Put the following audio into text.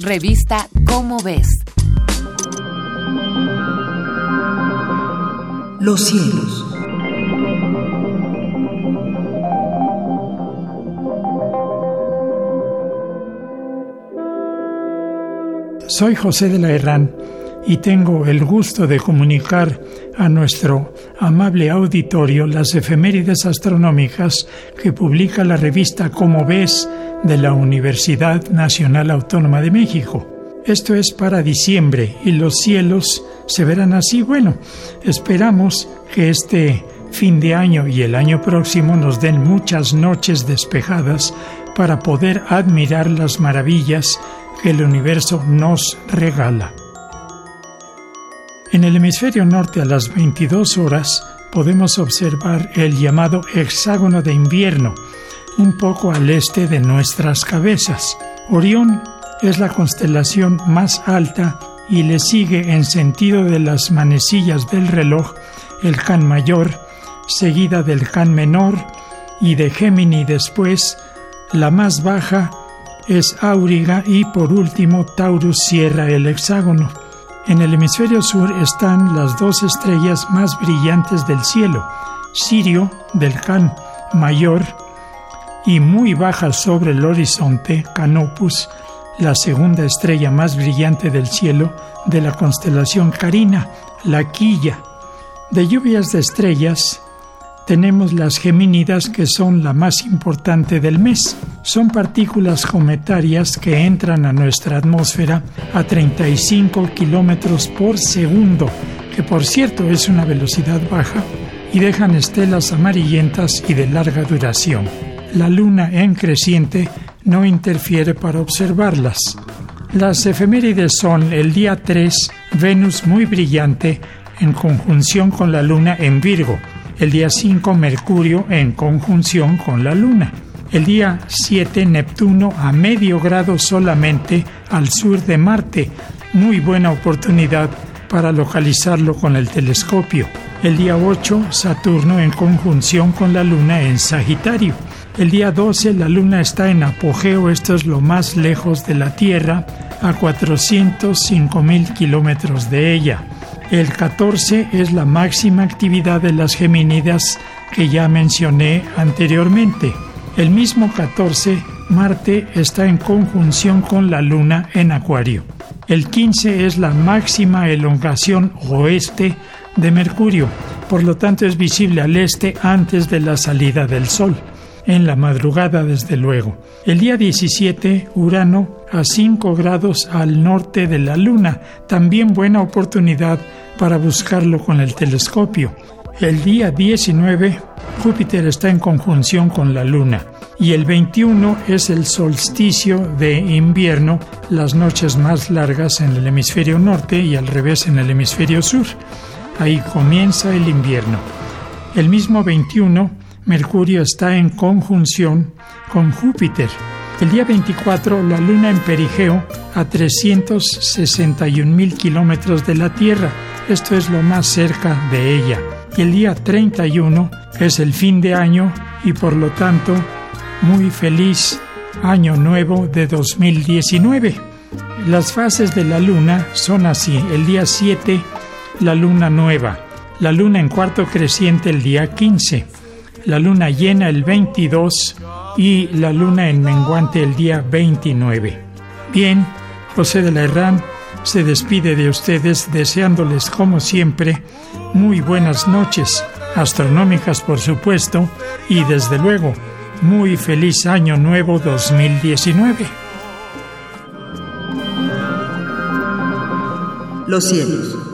Revista Cómo ves. Los cielos. Soy José de la Herrán y tengo el gusto de comunicar a nuestro amable auditorio las efemérides astronómicas que publica la revista Como ves de la Universidad Nacional Autónoma de México. Esto es para diciembre y los cielos se verán así. Bueno, esperamos que este fin de año y el año próximo nos den muchas noches despejadas para poder admirar las maravillas que el universo nos regala. En el hemisferio norte a las 22 horas podemos observar el llamado hexágono de invierno, un poco al este de nuestras cabezas. Orión es la constelación más alta y le sigue en sentido de las manecillas del reloj el Can mayor, seguida del Can menor y de Gémini después, la más baja es Auriga y por último Taurus cierra el hexágono. En el hemisferio sur están las dos estrellas más brillantes del cielo, Sirio del Can mayor y muy baja sobre el horizonte, Canopus, la segunda estrella más brillante del cielo de la constelación Carina, la Quilla. De lluvias de estrellas tenemos las gemínidas que son la más importante del mes. Son partículas cometarias que entran a nuestra atmósfera a 35 kilómetros por segundo, que por cierto es una velocidad baja, y dejan estelas amarillentas y de larga duración. La luna en creciente no interfiere para observarlas. Las efemérides son el día 3, Venus muy brillante en conjunción con la luna en Virgo, el día 5 Mercurio en conjunción con la Luna. El día 7 Neptuno a medio grado solamente al sur de Marte. Muy buena oportunidad para localizarlo con el telescopio. El día 8 Saturno en conjunción con la Luna en Sagitario. El día 12 la Luna está en apogeo, esto es lo más lejos de la Tierra, a 405 mil kilómetros de ella. El 14 es la máxima actividad de las gemínidas que ya mencioné anteriormente. El mismo 14, Marte está en conjunción con la Luna en Acuario. El 15 es la máxima elongación oeste de Mercurio, por lo tanto es visible al este antes de la salida del Sol en la madrugada desde luego. El día 17, Urano a 5 grados al norte de la Luna, también buena oportunidad para buscarlo con el telescopio. El día 19, Júpiter está en conjunción con la Luna y el 21 es el solsticio de invierno, las noches más largas en el hemisferio norte y al revés en el hemisferio sur. Ahí comienza el invierno. El mismo 21 Mercurio está en conjunción con Júpiter. El día 24, la Luna en perigeo a 361 mil kilómetros de la Tierra. Esto es lo más cerca de ella. Y el día 31 es el fin de año y por lo tanto muy feliz año nuevo de 2019. Las fases de la Luna son así. El día 7, la Luna nueva. La Luna en cuarto creciente el día 15 la luna llena el 22 y la luna en menguante el día 29. Bien, José de la Herrán se despide de ustedes deseándoles como siempre muy buenas noches, astronómicas por supuesto, y desde luego muy feliz año nuevo 2019. Los cielos